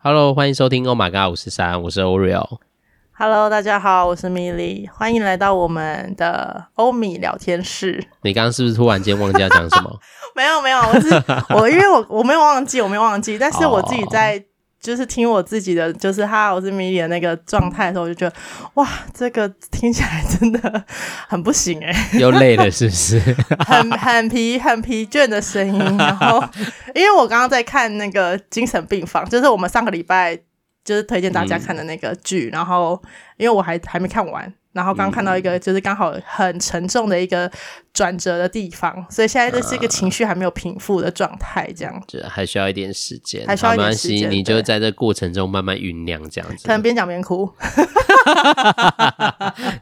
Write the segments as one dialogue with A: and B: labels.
A: Hello，欢迎收听《Oh My God 五十三》，我是 Oreo。
B: Hello，大家好，我是米莉，欢迎来到我们的欧米聊天室。
A: 你刚刚是不是突然间忘记要讲什么？
B: 没有没有，我是我，因为我我没有忘记，我没有忘记，但是我自己在。Oh. 就是听我自己的，就是哈，我是米莉的那个状态的时候，我就觉得哇，这个听起来真的很不行哎、欸，
A: 又累了是不是？
B: 很很疲很疲倦的声音，然后因为我刚刚在看那个精神病房，就是我们上个礼拜就是推荐大家看的那个剧，嗯、然后因为我还还没看完。然后刚看到一个，就是刚好很沉重的一个转折的地方，所以现在这是一个情绪还没有平复的状态，这样子、
A: 啊、还需要一点时间，
B: 还需要一点时间，
A: 你就在这过程中慢慢酝酿，这样子。
B: 可能边讲边哭，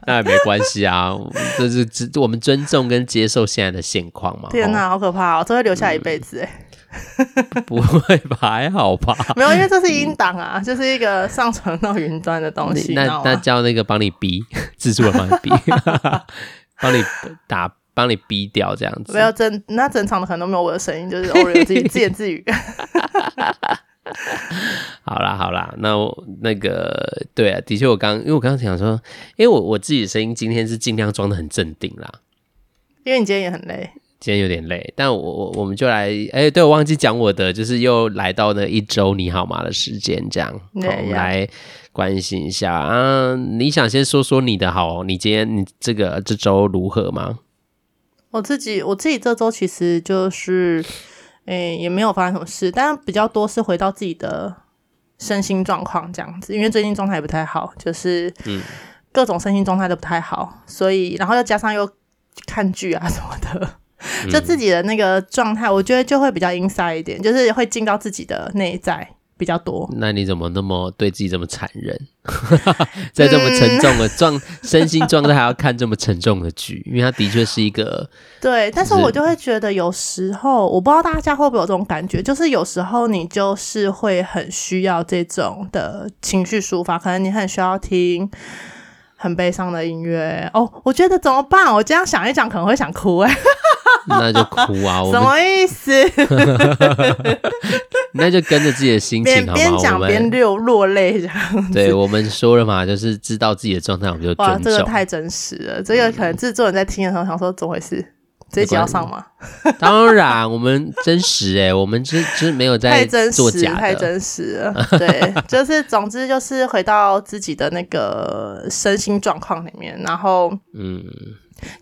A: 那也没关系啊，就是我们尊重跟接受现在的现况嘛。
B: 天哪，好可怕哦，这会留下一辈子哎。嗯
A: 不会吧？还好吧？
B: 没有，因为这是音档啊，就是一个上传到云端的东西。
A: 那那叫那个帮你逼，制作人帮你逼，帮你打，帮你逼掉这样子。
B: 没有整，那整场的可能都没有我的声音，就是偶尔自己自言自语。
A: 好啦好啦，那我那个对啊，的确我刚因为我刚刚想说，因为我我自己的声音今天是尽量装的很镇定啦，
B: 因为你今天也很累。
A: 今天有点累，但我我我们就来，哎、欸，对，我忘记讲我的，就是又来到了一周你好吗的时间，这样，对我们来关心一下啊。你想先说说你的好？你今天你这个这周如何吗？
B: 我自己我自己这周其实就是，哎、欸，也没有发生什么事，但比较多是回到自己的身心状况这样子，因为最近状态也不太好，就是嗯，各种身心状态都不太好，所以然后又加上又看剧啊什么的。就自己的那个状态，我觉得就会比较 inside 一点，就是会进到自己的内在比较多。
A: 那你怎么那么对自己这么残忍？在这么沉重的状、嗯、身心状态，还要看这么沉重的剧？因为它的确是一个
B: 对，但是我就会觉得有时候，我不知道大家会不会有这种感觉，就是有时候你就是会很需要这种的情绪抒发，可能你很需要听。很悲伤的音乐哦，我觉得怎么办？我这样想一想，可能会想哭哎。
A: 那就哭啊！
B: 什么意思？
A: 那就跟着自己的心情好吗？
B: 边讲边流落泪这样。
A: 对，我们说了嘛，就是知道自己的状态，我们就。哇，
B: 这个太真实了。这个可能制作人在听的时候想说，怎么回事？这一集要上吗？
A: 当然，我们真实哎、欸，我们就就是没有在做假的，
B: 太真实了。对，就是总之就是回到自己的那个身心状况里面，然后嗯，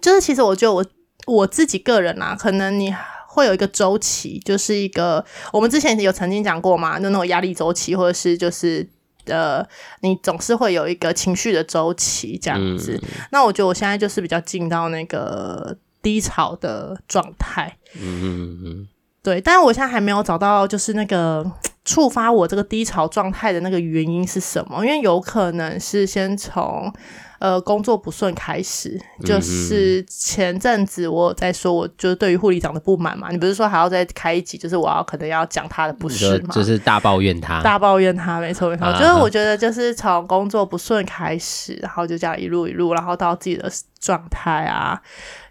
B: 就是其实我觉得我我自己个人啊，可能你会有一个周期，就是一个我们之前有曾经讲过嘛，就那种压力周期，或者是就是呃，你总是会有一个情绪的周期这样子。嗯、那我觉得我现在就是比较进到那个。低潮的状态，嗯嗯嗯，对，但是我现在还没有找到，就是那个 触发我这个低潮状态的那个原因是什么？因为有可能是先从呃工作不顺开始，就是前阵子我在说，我就是对于护理长的不满嘛，你不是说还要再开一集，就是我要可能要讲他的不是吗？
A: 就是大抱怨他，
B: 大抱怨他，没错没错，就是我觉得就是从工作不顺开始，然后就这样一路一路，然后到自己的状态啊。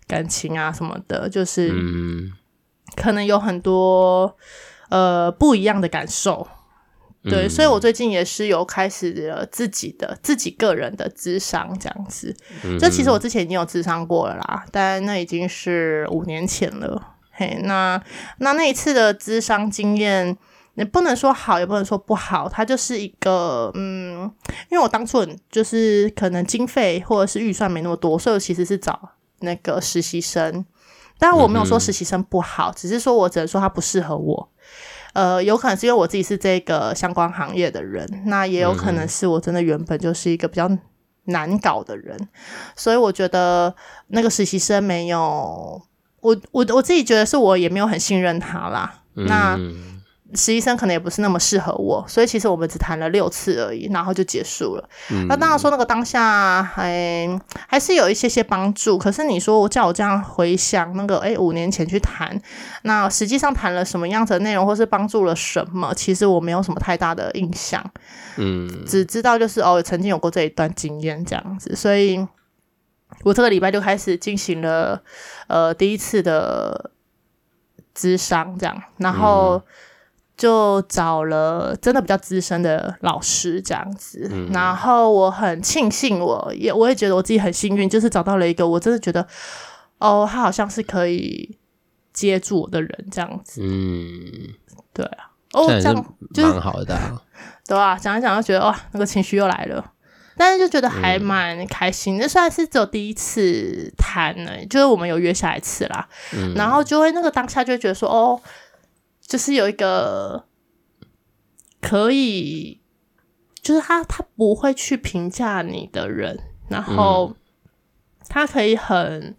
B: 感情啊什么的，就是可能有很多呃不一样的感受，对，嗯、所以我最近也是有开始了自己的自己个人的智商这样子。这、嗯、其实我之前已经有智商过了啦，但那已经是五年前了。嘿，那那那一次的智商经验，你不能说好，也不能说不好，它就是一个嗯，因为我当初就是可能经费或者是预算没那么多，所以我其实是找。那个实习生，当然我没有说实习生不好，嗯、只是说我只能说他不适合我。呃，有可能是因为我自己是这个相关行业的人，那也有可能是我真的原本就是一个比较难搞的人，嗯、所以我觉得那个实习生没有我我我自己觉得是我也没有很信任他啦。嗯、那。实习生可能也不是那么适合我，所以其实我们只谈了六次而已，然后就结束了。嗯、那当然说那个当下还还是有一些些帮助，可是你说我叫我这样回想那个，诶，五年前去谈，那实际上谈了什么样子的内容，或是帮助了什么，其实我没有什么太大的印象。嗯，只知道就是哦，曾经有过这一段经验这样子，所以我这个礼拜就开始进行了呃第一次的咨商这样，然后。嗯就找了真的比较资深的老师这样子，嗯、然后我很庆幸我，我也我也觉得我自己很幸运，就是找到了一个我真的觉得，哦，他好像是可以接住我的人这样子。嗯，对啊，哦，这样就是蛮
A: 好的、啊，
B: 对啊，讲一讲就觉得哇，那个情绪又来了，但是就觉得还蛮开心。那、嗯、算是只有第一次谈呢，就是我们有约下一次啦，嗯、然后就会那个当下就会觉得说，哦。就是有一个可以，就是他他不会去评价你的人，然后他可以很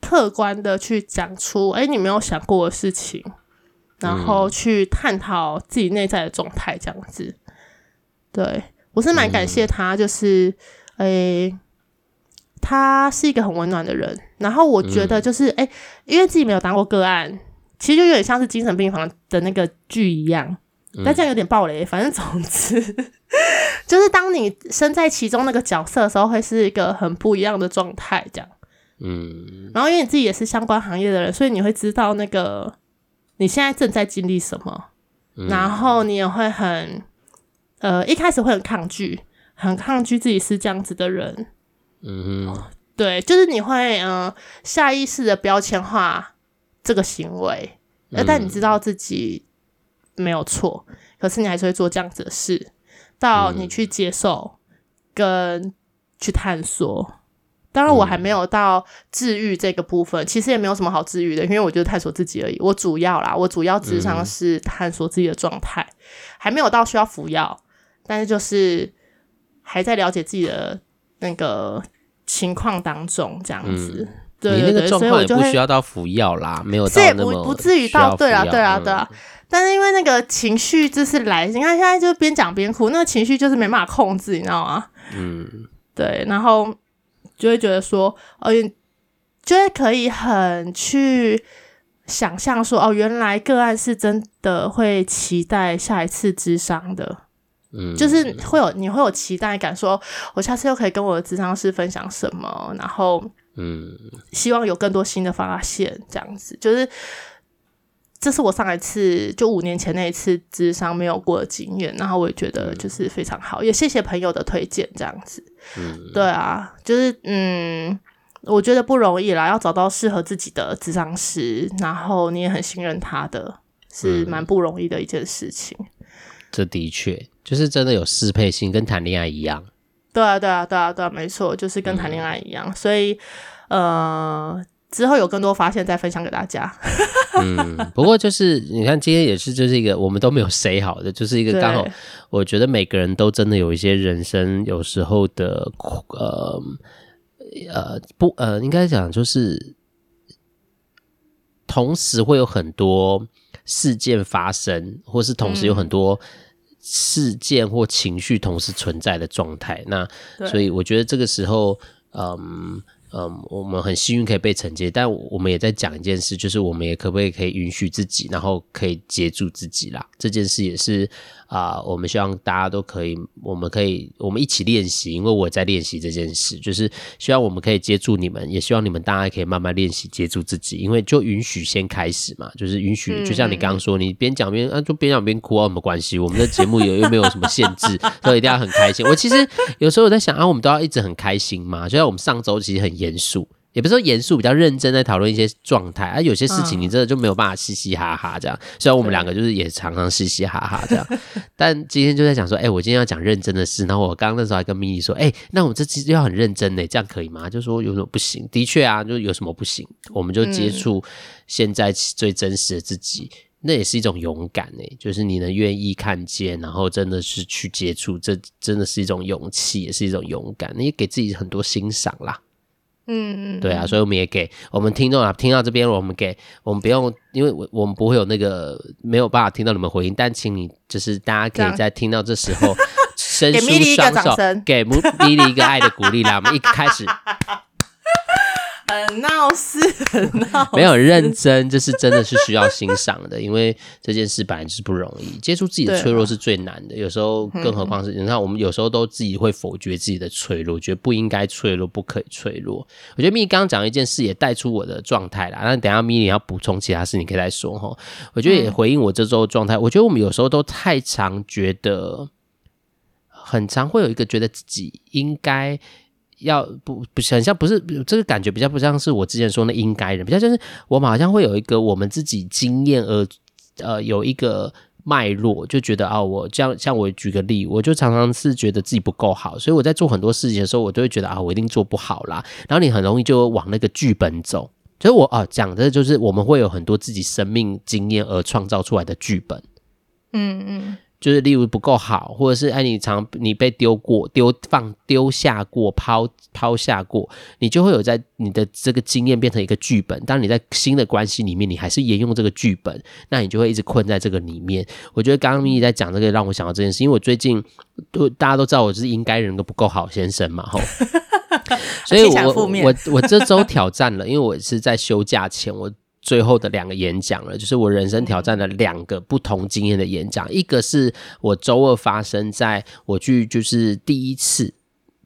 B: 客观的去讲出，哎、欸，你没有想过的事情，然后去探讨自己内在的状态，这样子。对，我是蛮感谢他，就是，哎、欸，他是一个很温暖的人，然后我觉得就是，哎、欸，因为自己没有当过个案。其实就有点像是精神病房的那个剧一样，但这样有点暴雷。反正总之，就是当你身在其中那个角色的时候，会是一个很不一样的状态，这样。嗯。然后，因为你自己也是相关行业的人，所以你会知道那个你现在正在经历什么，然后你也会很呃，一开始会很抗拒，很抗拒自己是这样子的人。嗯哼。对，就是你会嗯、呃，下意识的标签化。这个行为，但你知道自己没有错，可是你还是会做这样子的事，到你去接受跟去探索。当然，我还没有到治愈这个部分，其实也没有什么好治愈的，因为我就是探索自己而已。我主要啦，我主要智商是探索自己的状态，还没有到需要服药，但是就是还在了解自己的那个情况当中，这样子。对对对，你那个状况也不需要到服药啦，没有到那么不不至于到对啊对啊对啊。但是因为那个情绪就是来，你看现在就边讲边哭，那个情绪就是没办法控制，你知道吗？嗯，对，然后就会觉得说，哦，就会可以很去想象说，哦，原来个案是真的会期待下一次智商的，嗯，就是会有你会有期待感，说我下次又可以跟我的智商师分享什么，然后。嗯，希望有更多新的发现，这样子就是，这是我上一次就五年前那一次智商没有过的经验，然后我也觉得就是非常好，嗯、也谢谢朋友的推荐，这样子。嗯，对啊，就是嗯，我觉得不容易啦，要找到适合自己的智商师，然后你也很信任他的，是蛮不容易的一件事情。嗯、
A: 这的确就是真的有适配性，跟谈恋爱一样。
B: 对啊，对啊，对啊，对啊，没错，就是跟谈恋爱一样，嗯、所以，呃，之后有更多发现再分享给大家。
A: 嗯，不过就是你看，今天也是就是一个我们都没有 say 好的，就是一个刚好，我觉得每个人都真的有一些人生有时候的，呃，呃，不，呃，应该讲就是同时会有很多事件发生，或是同时有很多。嗯事件或情绪同时存在的状态，那所以我觉得这个时候，嗯。嗯，我们很幸运可以被承接，但我们也在讲一件事，就是我们也可不可以可以允许自己，然后可以接住自己啦。这件事也是啊、呃，我们希望大家都可以，我们可以我们一起练习，因为我在练习这件事，就是希望我们可以接住你们，也希望你们大家可以慢慢练习接住自己，因为就允许先开始嘛，就是允许，就像你刚刚说，你边讲边啊，就边讲边哭啊，有什么关系？我们的节目也又没有什么限制，所以一定要很开心。我其实有时候我在想啊，我们都要一直很开心嘛，就像我们上周其实很严。严肃，也不是说严肃，比较认真在讨论一些状态啊。有些事情你真的就没有办法嘻嘻哈哈这样。虽然我们两个就是也常常嘻嘻哈哈这样，但今天就在讲说，哎、欸，我今天要讲认真的事。然后我刚刚那时候还跟咪咪说，哎、欸，那我们这期就要很认真呢，这样可以吗？就说有什么不行？的确啊，就有什么不行，我们就接触现在最真实的自己，嗯、那也是一种勇敢呢。就是你能愿意看见，然后真的是去接触，这真的是一种勇气，也是一种勇敢。你也给自己很多欣赏啦。嗯，对啊，所以我们也给我们听众啊，听到这边，我们给我们不用，因为我我们不会有那个没有办法听到你们回应，但请你就是大家可以在听到这时候 伸出双手，给米莉一个爱的鼓励啦。我们一开始，
B: 很闹事，很闹。
A: 没有认真，这是真的是需要欣赏的，因为这件事本来就是不容易。接触自己的脆弱是最难的，有时候更何况是你看，我们有时候都自己会否决自己的脆弱，觉得不应该脆弱，不可以脆弱。我觉得咪刚刚讲一件事也带出我的状态啦。那等下咪你要补充其他事，你可以再说哈。我觉得也回应我这周的状态。我觉得我们有时候都太常觉得，很常会有一个觉得自己应该。要不不很像不是这个感觉比较不像是我之前说的应该的，比较就是我们好像会有一个我们自己经验而呃有一个脉络，就觉得啊、我这样像我举个例，我就常常是觉得自己不够好，所以我在做很多事情的时候，我都会觉得啊我一定做不好啦，然后你很容易就往那个剧本走，所以我啊讲的就是我们会有很多自己生命经验而创造出来的剧本，嗯嗯。就是例如不够好，或者是哎，你常你被丢过、丢放、丢下过、抛抛下过，你就会有在你的这个经验变成一个剧本。当你在新的关系里面，你还是沿用这个剧本，那你就会一直困在这个里面。我觉得刚刚咪咪在讲这个，让我想到这件事，因为我最近都大家都知道我就是应该人都不够好先生嘛，吼，所以我我我，我这周挑战了，因为我是在休假前我。最后的两个演讲了，就是我人生挑战的两个不同经验的演讲。一个是我周二发生在我去，就是第一次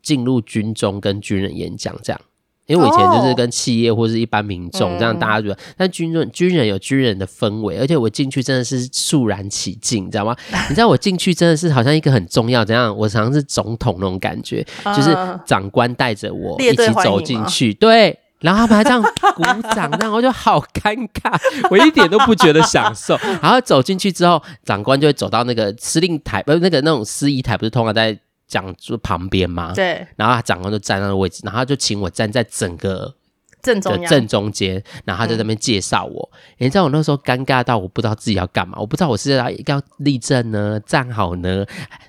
A: 进入军中跟军人演讲，这样。因为我以前就是跟企业或是一般民众这样，大家觉得，但军人军人有军人的氛围，而且我进去真的是肃然起敬，你知道吗？你知道我进去真的是好像一个很重要，怎样？我常常是总统那种感觉，就是长官带着我一起走进去，对。然后他们还这样鼓掌，然后我就好尴尬，我一点都不觉得享受。然后走进去之后，长官就会走到那个司令台，不是那个那种司仪台，不是通常在讲桌旁边吗？对。然后长官就站在那个位置，然后就请我站在整个。正中正中间，然后他在那边介绍我。嗯、你知道我那时候尴尬到我不知道自己要干嘛，我不知道我是要要立正呢，站好呢，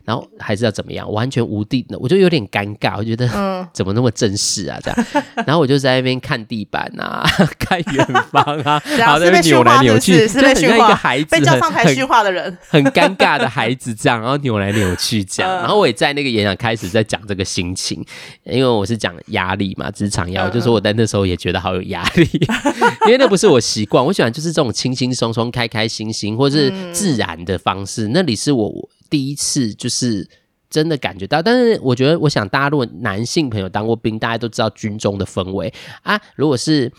A: 然后还是要怎么样，完全无地，我就有点尴尬。我觉得、嗯、怎么那么正式啊？这样，然后我就在那边看地板啊，看远方啊，然后在那边扭来扭去，是很像一个孩子
B: 被叫上台训话的人，
A: 很尴尬的孩子这样，然后扭来扭去这样。然后我也在那个演讲开始在讲这个心情，因为我是讲压力嘛，职场压力，就是我在那时候也。觉得好有压力，因为那不是我习惯。我喜欢就是这种轻轻松松、开开心心，或是自然的方式。那里是我第一次，就是真的感觉到。但是我觉得，我想大家如果男性朋友当过兵，大家都知道军中的氛围啊。如果是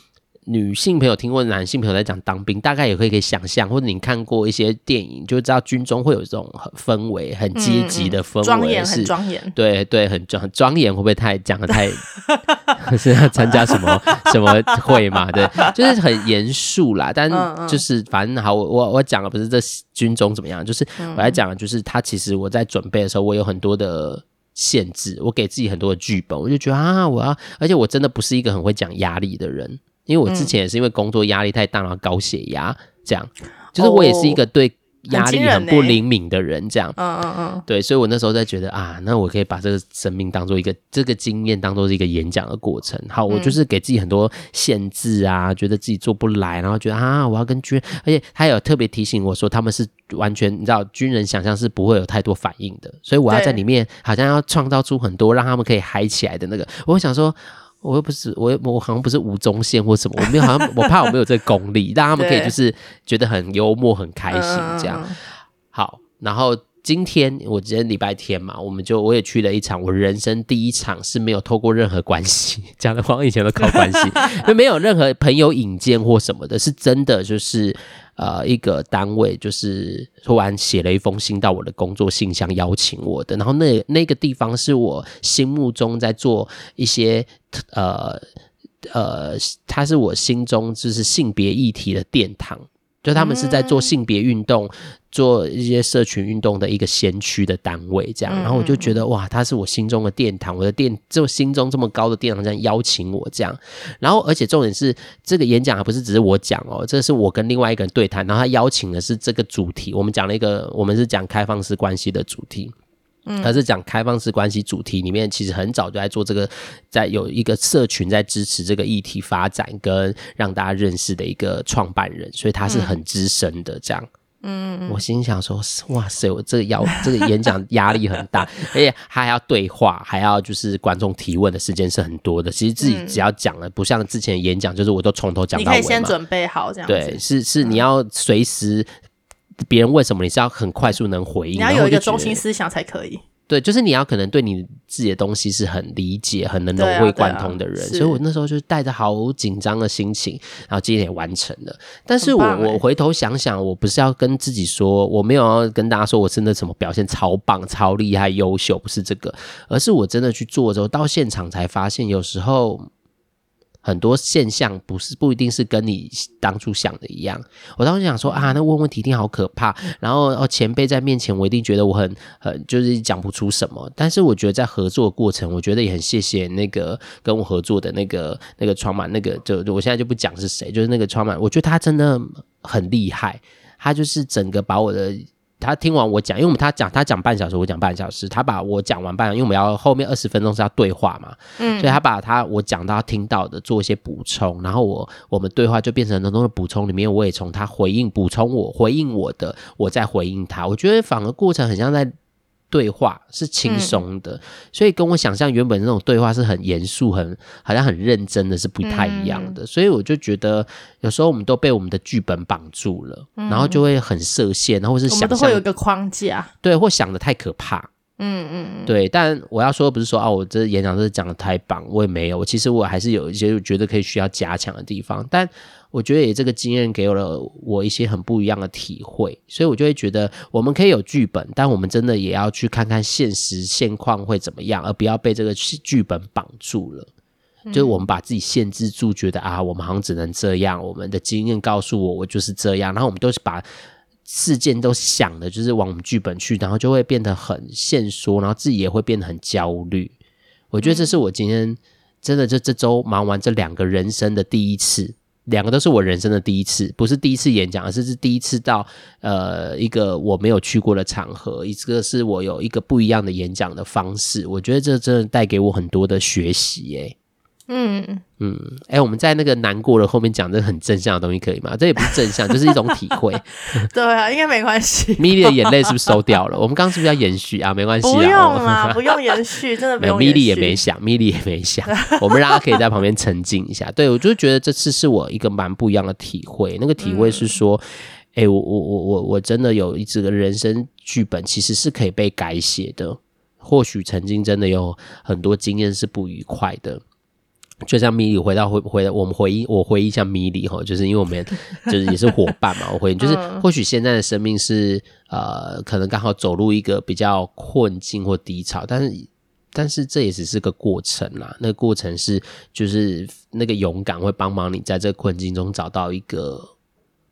A: 女性朋友听过男性朋友在讲当兵，大概也会可以想象，或者你看过一些电影，就知道军中会有这种氛围，很阶级的氛围，庄严，
B: 很庄严。对
A: 对，很庄很庄严，会不会太讲的太？是要参加什么 什么会嘛？对，就是很严肃啦。但就是反正好，我我我讲的不是这军中怎么样，就是我来讲的就是他其实我在准备的时候，我有很多的限制，我给自己很多的剧本，我就觉得啊，我要，而且我真的不是一个很会讲压力的人。因为我之前也是因为工作压力太大，然后高血压，这样，就是我也是一个对压力很不灵敏的人，这样，嗯嗯嗯，对，所以我那时候在觉得啊，那我可以把这个生命当做一个这个经验当做是一个演讲的过程。好，我就是给自己很多限制啊，觉得自己做不来，然后觉得啊，我要跟军，而且他有特别提醒我说，他们是完全你知道，军人想象是不会有太多反应的，所以我要在里面好像要创造出很多让他们可以嗨起来的那个。我想说。我又不是，我又我好像不是吴宗宪或什么，我没有，好像我怕我没有这个功力，让他们可以就是觉得很幽默、很开心这样。好，然后今天我今天礼拜天嘛，我们就我也去了一场我人生第一场是没有透过任何关系讲的，光以前都靠关系，就没有任何朋友引荐或什么的，是真的就是。呃，一个单位就是突然写了一封信到我的工作信箱邀请我的，然后那那个地方是我心目中在做一些呃呃，它是我心中就是性别议题的殿堂。就他们是在做性别运动、做一些社群运动的一个先驱的单位，这样，然后我就觉得哇，他是我心中的殿堂，我的殿，就心中这么高的殿堂这样邀请我这样，然后而且重点是这个演讲还不是只是我讲哦，这是我跟另外一个人对谈，然后他邀请的是这个主题，我们讲了一个，我们是讲开放式关系的主题。他是讲开放式关系主题里面，其实很早就在做这个，在有一个社群在支持这个议题发展跟让大家认识的一个创办人，所以他是很资深的这样。嗯，我心想说，哇塞，我这个要 这个演讲压力很大，而且还要对话，还要就是观众提问的时间是很多的。其实自己只要讲了，不像之前演讲，就是我都从头讲到尾。你
B: 可以先准备好这样子。
A: 对，是是，你要随时别人问什么，你是要很快速能回应。
B: 你要有一个中心思想才可以。
A: 对，就是你要可能对你自己的东西是很理解、很能融会贯通的人，啊啊、所以我那时候就带着好紧张的心情，然后今天也完成了。但是我我回头想想，我不是要跟自己说，我没有要跟大家说我真的什么表现超棒、超厉害、优秀，不是这个，而是我真的去做之后，到现场才发现，有时候。很多现象不是不一定是跟你当初想的一样。我当时想说啊，那问问题一定好可怕。然后哦，前辈在面前，我一定觉得我很很就是讲不出什么。但是我觉得在合作过程，我觉得也很谢谢那个跟我合作的那个那个创办那个就我现在就不讲是谁，就是那个创办，我觉得他真的很厉害。他就是整个把我的。他听完我讲，因为我们他讲他讲半小时，我讲半小时，他把我讲完半，因为我们要后面二十分钟是要对话嘛，嗯，所以他把他我讲到听到的做一些补充，然后我我们对话就变成很多的补充里面，我也从他回应补充我回应我的，我再回应他，我觉得反而过程很像在。对话是轻松的，嗯，所以跟我想象原本那种对话是很严肃、很好像很认真的是不太一样的，嗯，所以我就觉得有时候我们都被我们的剧本绑住了，嗯，然后就会很设限，然后是想
B: 都会有一个框架，
A: 对，或想的太可怕，
B: 嗯嗯，
A: 对。但我要说不是说啊，我这演讲是讲的太棒，我也没有，其实我还是有一些觉得可以需要加强的地方，但。我觉得也这个经验给了我一些很不一样的体会，所以我就会觉得我们可以有剧本，但我们真的也要去看看现实现况会怎么样，而不要被这个剧本绑住了。就是我们把自己限制住，觉得啊，我们好像只能这样。我们的经验告诉我，我就是这样。然后我们都是把事件都想的，就是往我们剧本去，然后就会变得很限缩，然后自己也会变得很焦虑。我觉得这是我今天真的就这周忙完这两个人生的第一次。两个都是我人生的第一次，不是第一次演讲，而是是第一次到呃一个我没有去过的场合，一个是我有一个不一样的演讲的方式，我觉得这真的带给我很多的学习耶。嗯嗯，哎、欸，我们在那个难过的后面讲这个很正向的东西可以吗？这也不是正向，就是一种体会。
B: 对啊，应该没关系。
A: 米莉的眼泪是不是收掉了？我们刚刚是不是要延续啊？没关系啊，
B: 不用啦，不用延续，真 的没有。
A: 米莉也没想，米莉也没想，我们让他可以在旁边沉浸一下。对，我就觉得这次是我一个蛮不一样的体会。那个体会是说，哎、我我我我我真的有一这个人生剧本，其实是可以被改写的。或许曾经真的有很多经验是不愉快的。就像米莉回到回回我们回忆，我回忆一下米莉哈，就是因为我们 就是也是伙伴嘛，我回忆就是或许现在的生命是呃，可能刚好走入一个比较困境或低潮，但是但是这也只是个过程啦，那个过程是就是那个勇敢会帮忙你在这个困境中找到一个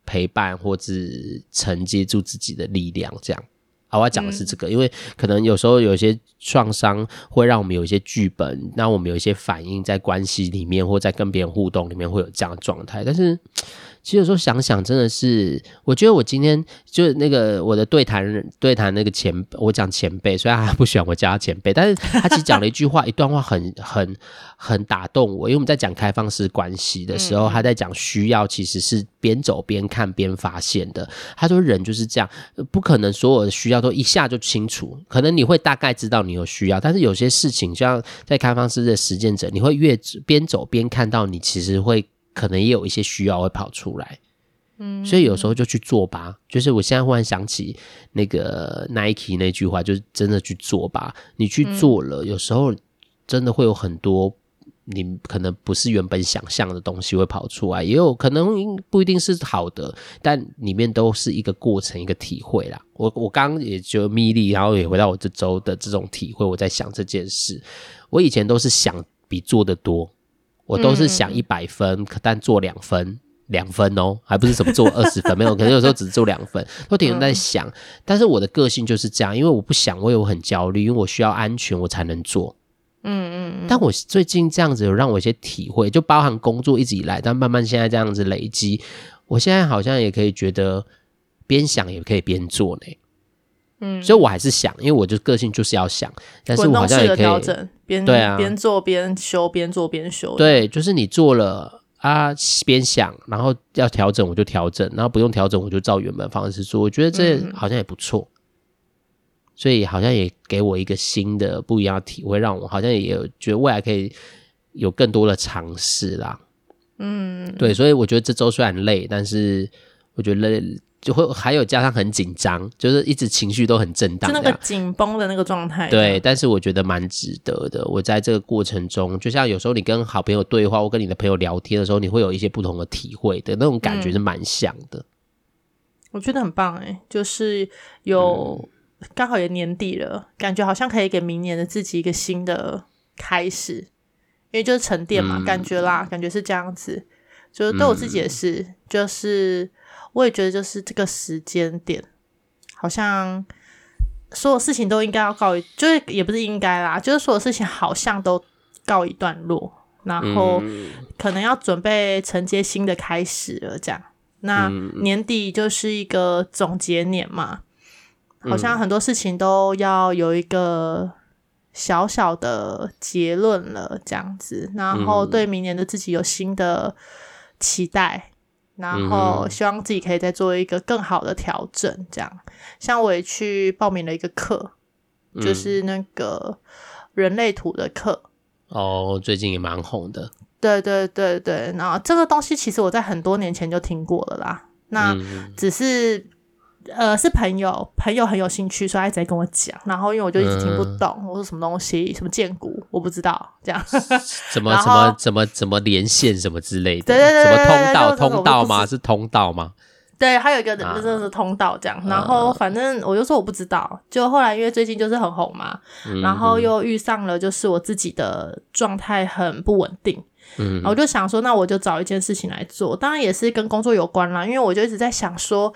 A: 陪伴或是承接住自己的力量，这样。好，我要讲的是这个，因为可能有时候有些创伤会让我们有一些剧本，让我们有一些反应在关系里面，或在跟别人互动里面会有这样的状态，但是。其实有时候想想，真的是，我觉得我今天就是那个我的对谈，对谈那个前，我讲前辈，虽然他不喜欢我叫他前辈，但是他其实讲了一句话，一段话很很很打动我。因为我们在讲开放式关系的时候，他在讲需要其实是边走边看边发现的。他说人就是这样，不可能所有的需要都一下就清楚，可能你会大概知道你有需要，但是有些事情，像在开放式的实践者，你会越边走边看到，你其实会。可能也有一些需要会跑出来，嗯，所以有时候就去做吧。就是我现在忽然想起那个 Nike 那句话，就是真的去做吧。你去做了，有时候真的会有很多你可能不是原本想象的东西会跑出来，也有可能不一定是好的，但里面都是一个过程，一个体会啦。我我刚刚也就米莉，然后也回到我这周的这种体会，我在想这件事。我以前都是想比做的多。我都是想一百分，但做两分，两分哦，还不是什么做 二十分，没有，可能有时候只做两分，都挺在想。但是我的个性就是这样，因为我不想，我也很焦虑，因为我需要安全，我才能做。嗯嗯。但我最近这样子有让我一些体会，就包含工作一直以来，但慢慢现在这样子累积，我现在好像也可以觉得边想也可以边做呢。嗯，所以我还是想，因为我就个性就是要想，但是我好像也可以，
B: 边对啊，边做边修，边做边修。
A: 对，就是你做了啊，边想，然后要调整我就调整，然后不用调整我就照原本方式做。我觉得这好像也不错，嗯、所以好像也给我一个新的不一样的体会，让我好像也有觉得未来可以有更多的尝试啦。嗯，对，所以我觉得这周虽然累，但是我觉得。就会还有加上很紧张，就是一直情绪都很震荡，
B: 就那个紧绷的那个状态。
A: 对，但是我觉得蛮值得的。我在这个过程中，就像有时候你跟好朋友对话，或跟你的朋友聊天的时候，你会有一些不同的体会的那种感觉是蛮像的。嗯、
B: 我觉得很棒哎，就是有刚好也年底了，感觉好像可以给明年的自己一个新的开始，因为就是沉淀嘛，嗯、感觉啦，感觉是这样子。就是对我自己也是，嗯、就是。我也觉得，就是这个时间点，好像所有事情都应该要告一，就是也不是应该啦，就是所有事情好像都告一段落，然后可能要准备承接新的开始了。这样，那年底就是一个总结年嘛，好像很多事情都要有一个小小的结论了，这样子，然后对明年的自己有新的期待。然后希望自己可以再做一个更好的调整，这样。像我也去报名了一个课，嗯、就是那个人类图的课。
A: 哦，最近也蛮红的。
B: 对对对对，然后这个东西其实我在很多年前就听过了啦。那只是。嗯呃，是朋友，朋友很有兴趣，所以他一直在跟我讲。然后因为我就一直听不懂，嗯、我说什么东西，什么建股，我不知道，这样。
A: 怎么怎么怎么怎么连线什么之类的？对对对，什么通道通道吗？是通道吗？
B: 对，还有一个真的是通道这样。啊、然后反正我就说我不知道。就后来因为最近就是很红嘛，嗯、然后又遇上了就是我自己的状态很不稳定。嗯，我就想说，那我就找一件事情来做，当然也是跟工作有关啦。因为我就一直在想说。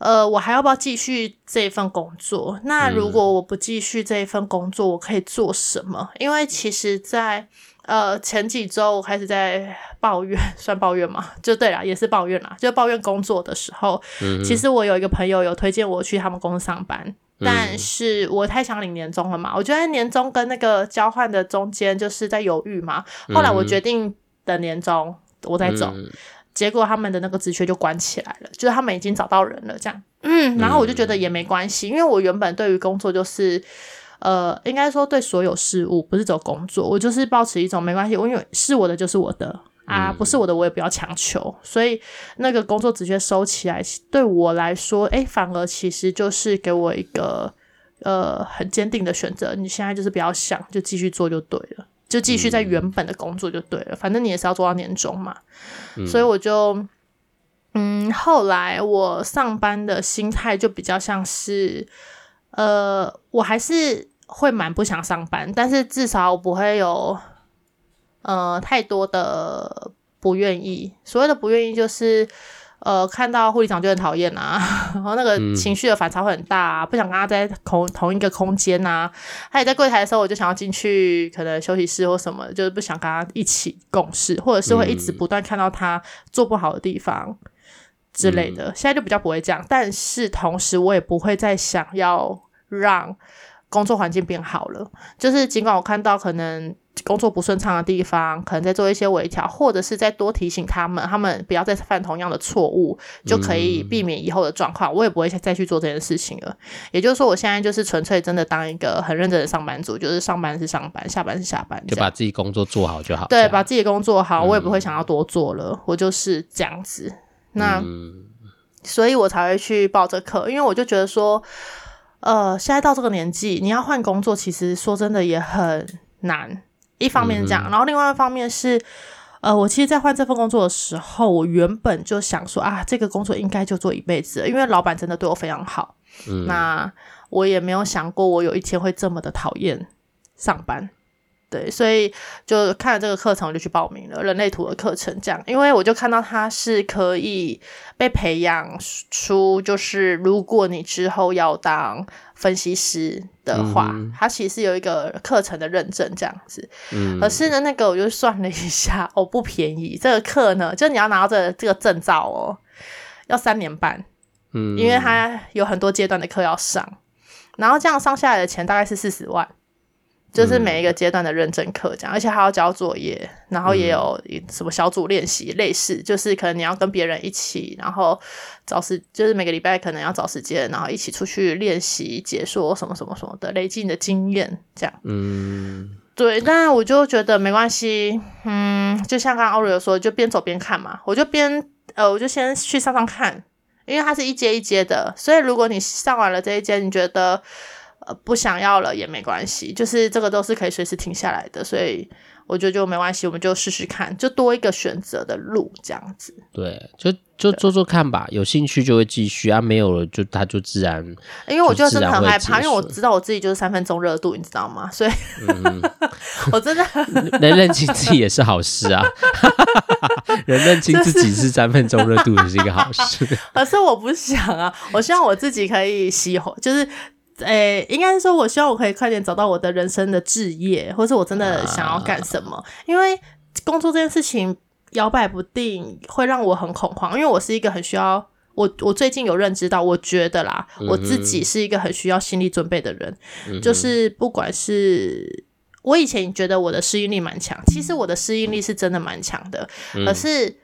B: 呃，我还要不要继续这一份工作？那如果我不继续这一份工作，我可以做什么？因为其实在，在呃前几周我开始在抱怨，算抱怨嘛，就对啦，也是抱怨啦，就抱怨工作的时候，嗯、其实我有一个朋友有推荐我去他们公司上班，嗯、但是我太想领年终了嘛，我觉得年终跟那个交换的中间就是在犹豫嘛，后来我决定等年终我再走。嗯结果他们的那个职缺就关起来了，就是他们已经找到人了，这样。嗯，然后我就觉得也没关系，因为我原本对于工作就是，呃，应该说对所有事物不是走工作，我就是保持一种没关系，我因为是我的就是我的啊，不是我的我也不要强求，所以那个工作职缺收起来，对我来说，诶，反而其实就是给我一个呃很坚定的选择，你现在就是不要想，就继续做就对了。就继续在原本的工作就对了，嗯、反正你也是要做到年终嘛，嗯、所以我就，嗯，后来我上班的心态就比较像是，呃，我还是会蛮不想上班，但是至少我不会有，呃，太多的不愿意。所谓的不愿意就是。呃，看到护理长就很讨厌啊，然后那个情绪的反差会很大不想跟他在同同一个空间啊。他也在柜台的时候，我就想要进去，可能休息室或什么，就是不想跟他一起共事，或者是会一直不断看到他做不好的地方之类的。嗯、现在就比较不会这样，但是同时我也不会再想要让工作环境变好了。就是尽管我看到可能。工作不顺畅的地方，可能在做一些微调，或者是再多提醒他们，他们不要再犯同样的错误，就可以避免以后的状况。嗯、我也不会再去做这件事情了。也就是说，我现在就是纯粹真的当一个很认真的上班族，就是上班是上班，下班是下班，
A: 就把自己工作做好就好。
B: 对，把自己工作好，我也不会想要多做了，嗯、我就是这样子。那，嗯、所以我才会去报这课，因为我就觉得说，呃，现在到这个年纪，你要换工作，其实说真的也很难。一方面是这样，然后另外一方面是，呃，我其实，在换这份工作的时候，我原本就想说啊，这个工作应该就做一辈子，因为老板真的对我非常好。嗯，那我也没有想过，我有一天会这么的讨厌上班。对，所以就看了这个课程，我就去报名了人类图的课程。这样，因为我就看到它是可以被培养出，就是如果你之后要当分析师的话，嗯、它其实有一个课程的认证这样子。嗯，可是呢，那个我就算了一下，哦，不便宜。这个课呢，就你要拿到这个、这个证照哦，要三年半。嗯，因为它有很多阶段的课要上，然后这样上下来的钱大概是四十万。就是每一个阶段的认证课这样，而且还要交作业，然后也有什么小组练习，类似就是可能你要跟别人一起，然后找时就是每个礼拜可能要找时间，然后一起出去练习解说什么什么什么的，累积你的经验这样。嗯，对，但我就觉得没关系，嗯，就像刚刚 Oreo 说，就边走边看嘛，我就边呃，我就先去上上看，因为它是一阶一阶的，所以如果你上完了这一阶，你觉得。呃，不想要了也没关系，就是这个都是可以随时停下来的，所以我觉得就没关系，我们就试试看，就多一个选择的路这样子。
A: 对，就就做做看吧，有兴趣就会继续啊，没有了就他就自然。
B: 因为我就真的很害怕，因为我知道我自己就是三分钟热度，你知道吗？所以，嗯、我真的
A: 能认清自己也是好事啊，能认清自己是三分钟热度也是一个好事。
B: 可是我不想啊，我希望我自己可以喜欢，就是。诶、欸，应该是说，我希望我可以快点找到我的人生的志业，或是我真的想要干什么。因为工作这件事情摇摆不定，会让我很恐慌。因为我是一个很需要我，我最近有认知到，我觉得啦，我自己是一个很需要心理准备的人。嗯、就是不管是我以前觉得我的适应力蛮强，其实我的适应力是真的蛮强的，可、嗯、是。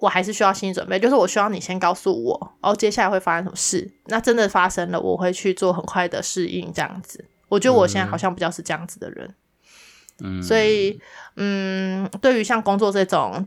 B: 我还是需要心理准备，就是我需要你先告诉我，哦，接下来会发生什么事。那真的发生了，我会去做很快的适应，这样子。我觉得我现在好像比较是这样子的人，嗯，所以，嗯，对于像工作这种，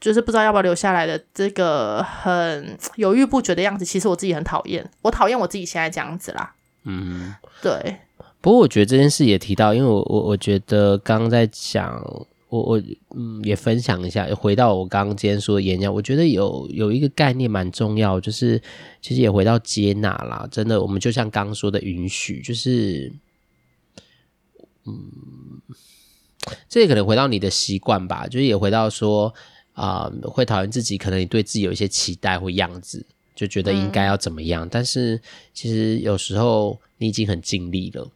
B: 就是不知道要不要留下来的这个很犹豫不决的样子，其实我自己很讨厌，我讨厌我自己现在这样子啦。嗯，对。
A: 不过我觉得这件事也提到，因为我我我觉得刚刚在讲。我我嗯也分享一下，回到我刚刚今天说的演讲，我觉得有有一个概念蛮重要，就是其实也回到接纳啦。真的，我们就像刚刚说的允许，就是嗯，这也可能回到你的习惯吧，就是也回到说啊、呃，会讨厌自己，可能你对自己有一些期待或样子，就觉得应该要怎么样，嗯、但是其实有时候你已经很尽力了。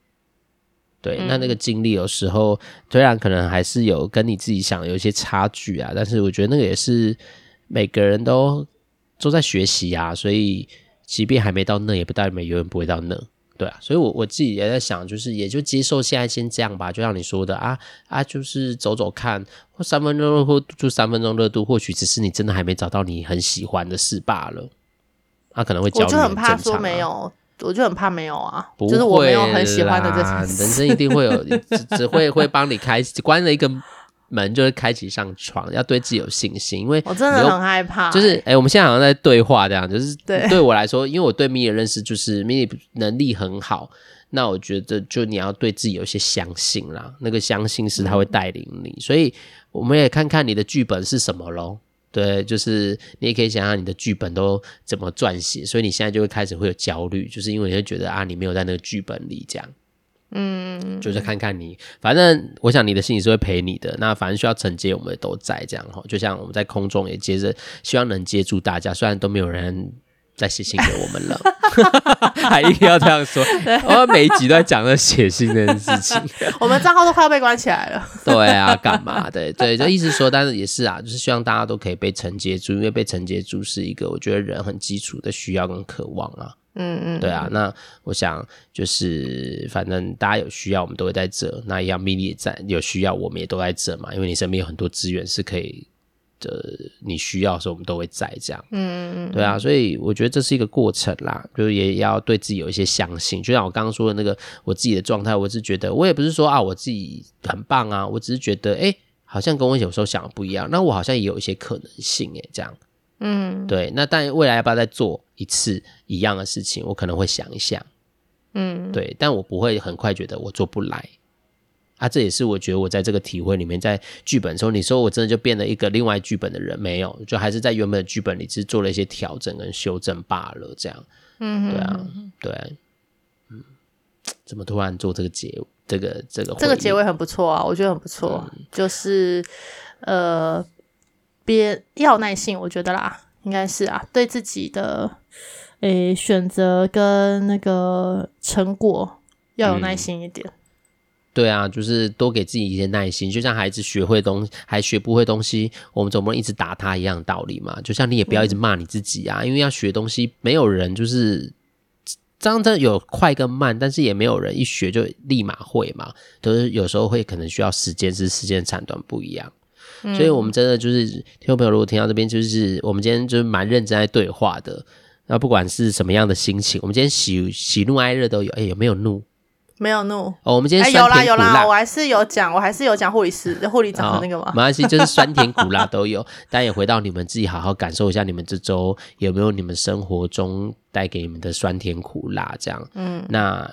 A: 对，那那个经历有时候虽然可能还是有跟你自己想有一些差距啊，但是我觉得那个也是每个人都都在学习啊，所以即便还没到那，也不代表永远不会到那，对啊，所以我我自己也在想，就是也就接受现在先这样吧，就像你说的啊啊，就是走走看，或三分钟热度或就三分钟热度，或许只是你真的还没找到你很喜欢的事罢了，他、啊、可能会焦虑、啊，
B: 我就很怕说没有。我就很怕没有啊，就是我没有很喜欢的这件事。
A: 人生一定会有，只只会会帮你开关了一个门，就会开启上床。要对自己有信心，因为
B: 我真的很害怕、欸。
A: 就是哎、欸，我们现在好像在对话这样，就是对对我来说，因为我对 Milly 的认识就是 Milly 能力很好，那我觉得就你要对自己有些相信啦。那个相信是他会带领你、嗯，所以我们也看看你的剧本是什么喽。对，就是你也可以想想你的剧本都怎么撰写，所以你现在就会开始会有焦虑，就是因为你会觉得啊，你没有在那个剧本里这样，嗯，就是看看你，反正我想你的心理是会陪你的，那反正需要承接，我们也都在这样哈，就像我们在空中也接着，希望能接住大家，虽然都没有人。再写信给我们了，还一定要这样说。我每一集都在讲那写信这件事情。
B: 我们账号都快要被关起来了。
A: 对啊，干嘛？对对，就意思说，但是也是啊，就是希望大家都可以被承接住，因为被承接住是一个我觉得人很基础的需要跟渴望啊。嗯嗯，对啊。那我想就是，反正大家有需要，我们都会在这。那一样，Milly 也在，有需要，我们也都在这嘛。因为你身边有很多资源是可以。的你需要的时候，我们都会在这样，嗯，对啊，所以我觉得这是一个过程啦，就是也要对自己有一些相信。就像我刚刚说的那个，我自己的状态，我是觉得，我也不是说啊，我自己很棒啊，我只是觉得，哎，好像跟我有时候想的不一样，那我好像也有一些可能性，哎，这样，嗯，对，那但未来要不要再做一次一样的事情，我可能会想一想，嗯，对，但我不会很快觉得我做不来。啊，这也是我觉得我在这个体会里面，在剧本的时候，你说我真的就变了一个另外剧本的人，没有，就还是在原本的剧本里，只是做了一些调整跟修正罢了，这样。嗯，对啊，对啊，嗯，怎么突然做这个结，这个这个这个
B: 结尾很不错啊，我觉得很不错，嗯、就是呃，别要耐心，我觉得啦，应该是啊，对自己的诶选择跟那个成果要有耐心一点。嗯
A: 对啊，就是多给自己一些耐心，就像孩子学会东西还学不会东西，我们总不能一直打他一样的道理嘛。就像你也不要一直骂你自己啊，嗯、因为要学东西，没有人就是这样真的有快跟慢，但是也没有人一学就立马会嘛，都是有时候会可能需要时间，是时间长短不一样。嗯、所以，我们真的就是听众朋友，如果听到这边，就是我们今天就是蛮认真在对话的。那不管是什么样的心情，我们今天喜喜怒哀乐都有。哎、欸，有没有怒？
B: 没有怒。
A: 哦，我们今天
B: 有啦有啦，我还是有讲，我还是有讲护理师、护理长的那个嘛。
A: 没关系，就是酸甜苦辣都有。但也回到你们自己好好感受一下，你们这周有没有你们生活中带给你们的酸甜苦辣这样？嗯，那。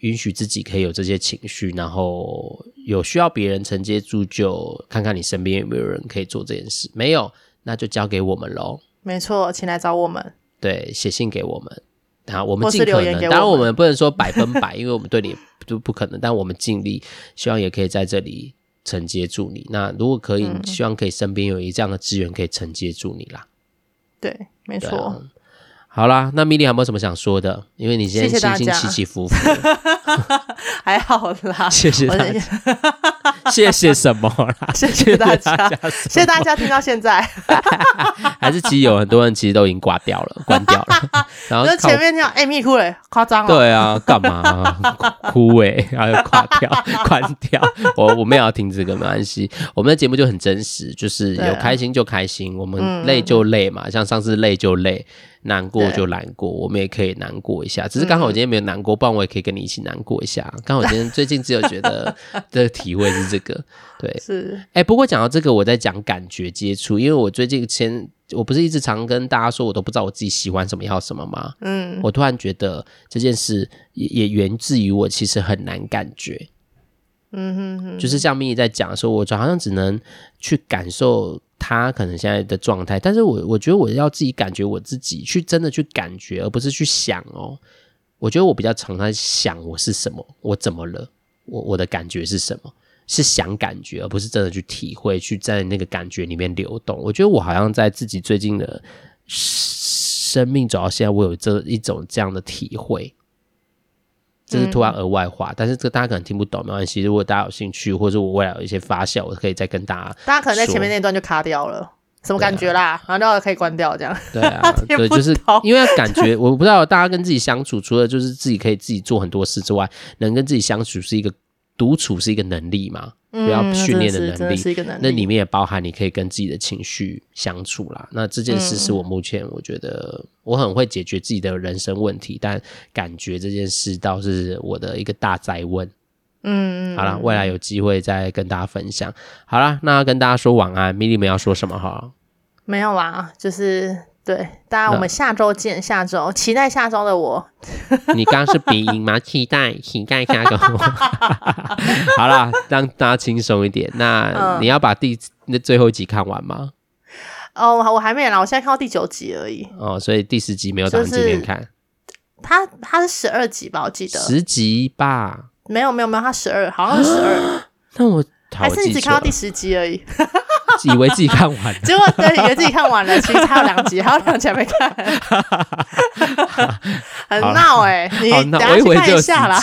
A: 允许自己可以有这些情绪，然后有需要别人承接住，就看看你身边有没有人可以做这件事。没有，那就交给我们喽。
B: 没错，请来找我们。
A: 对，写信给我们，然后我们尽可能。当然，我们不能说百分百，因为我们对你就不可能。但我们尽力，希望也可以在这里承接住你。那如果可以，嗯、希望可以身边有一这样的资源可以承接住你啦。
B: 对，没错。
A: 好啦，那米莉有没有什么想说的？因为你今天心情起起伏伏，
B: 还好啦。
A: 谢谢大家，谢谢什么啦？
B: 谢谢大家，谢谢大家听到现在。
A: 还是其实有很多人其实都已经挂掉了，关掉了。然后
B: 前面跳，哎，咪哭嘞，夸张了。
A: 对啊，干嘛哭哎？然后又挂掉，关掉。我我们也要听这个，没关系。我们的节目就很真实，就是有开心就开心，我们累就累嘛。像上次累就累。难过就难过，我们也可以难过一下。只是刚好我今天没有难过，不然我也可以跟你一起难过一下。刚好今天 最近只有觉得的 体会是这个，对，
B: 是。
A: 哎，不过讲到这个，我在讲感觉接触，因为我最近前，我不是一直常跟大家说，我都不知道我自己喜欢什么要什么吗？嗯，我突然觉得这件事也也源自于我其实很难感觉。嗯哼哼，就是像咪咪在讲的时候，我就好像只能去感受。他可能现在的状态，但是我我觉得我要自己感觉我自己去真的去感觉，而不是去想哦。我觉得我比较常在想我是什么，我怎么了，我我的感觉是什么，是想感觉，而不是真的去体会，去在那个感觉里面流动。我觉得我好像在自己最近的生命走到现在，我有这一种这样的体会。这是突然额外话，嗯、但是这大家可能听不懂，没关系。如果大家有兴趣，或者我未来有一些发酵，我可以再跟大家。
B: 大家可能在前面那段就卡掉了，什么感觉啦？啊、然后就可以关掉这样。
A: 对啊，对，就是因为感觉，我不知道大家跟自己相处，除了就是自己可以自己做很多事之外，能跟自己相处是一个独处是一个能力嘛。不要训练的能力，那里面也包含你可以跟自己的情绪相处啦。那这件事是我目前我觉得我很会解决自己的人生问题，但感觉这件事倒是我的一个大灾问。嗯，好了，未来有机会再跟大家分享。好了，那跟大家说晚安，米莉们要说什么哈？
B: 没有啦，就是。对，当然我们下周见。下周期待下周的我。
A: 你刚刚是鼻音吗？期待，期待下周。好啦，让大家轻松一点。那你要把第那最后一集看完吗？
B: 哦，我还没啦，我现在看到第九集而已。
A: 哦，所以第十集没有打算今天看。
B: 他他是十二集吧？我记得
A: 十集吧？
B: 没有没有没有，他十二，好像是十二。
A: 那我
B: 还是你只看到第十集而已。
A: 以为自己看完了，
B: 结果对，以为自己看完了，其实还有两集，还有两集还没看，很闹哎、欸！你等下去看一下啦。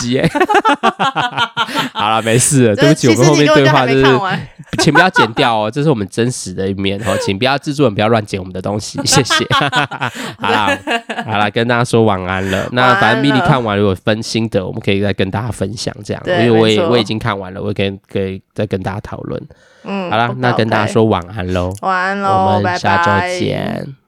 A: 好了，没事了，对不起，我们后面对话就是，请不要剪掉哦，这是我们真实的一面哦，请不要制作人不要乱剪我们的东西，谢谢。好啦，好啦，跟大家说晚安了。那反正米莉看完，如果分心得，我们可以再跟大家分享这样，因为我也我已经看完了，我可以可以再跟大家讨论。嗯，好啦，那跟大家说晚安喽，
B: 晚安喽，
A: 我们下周见。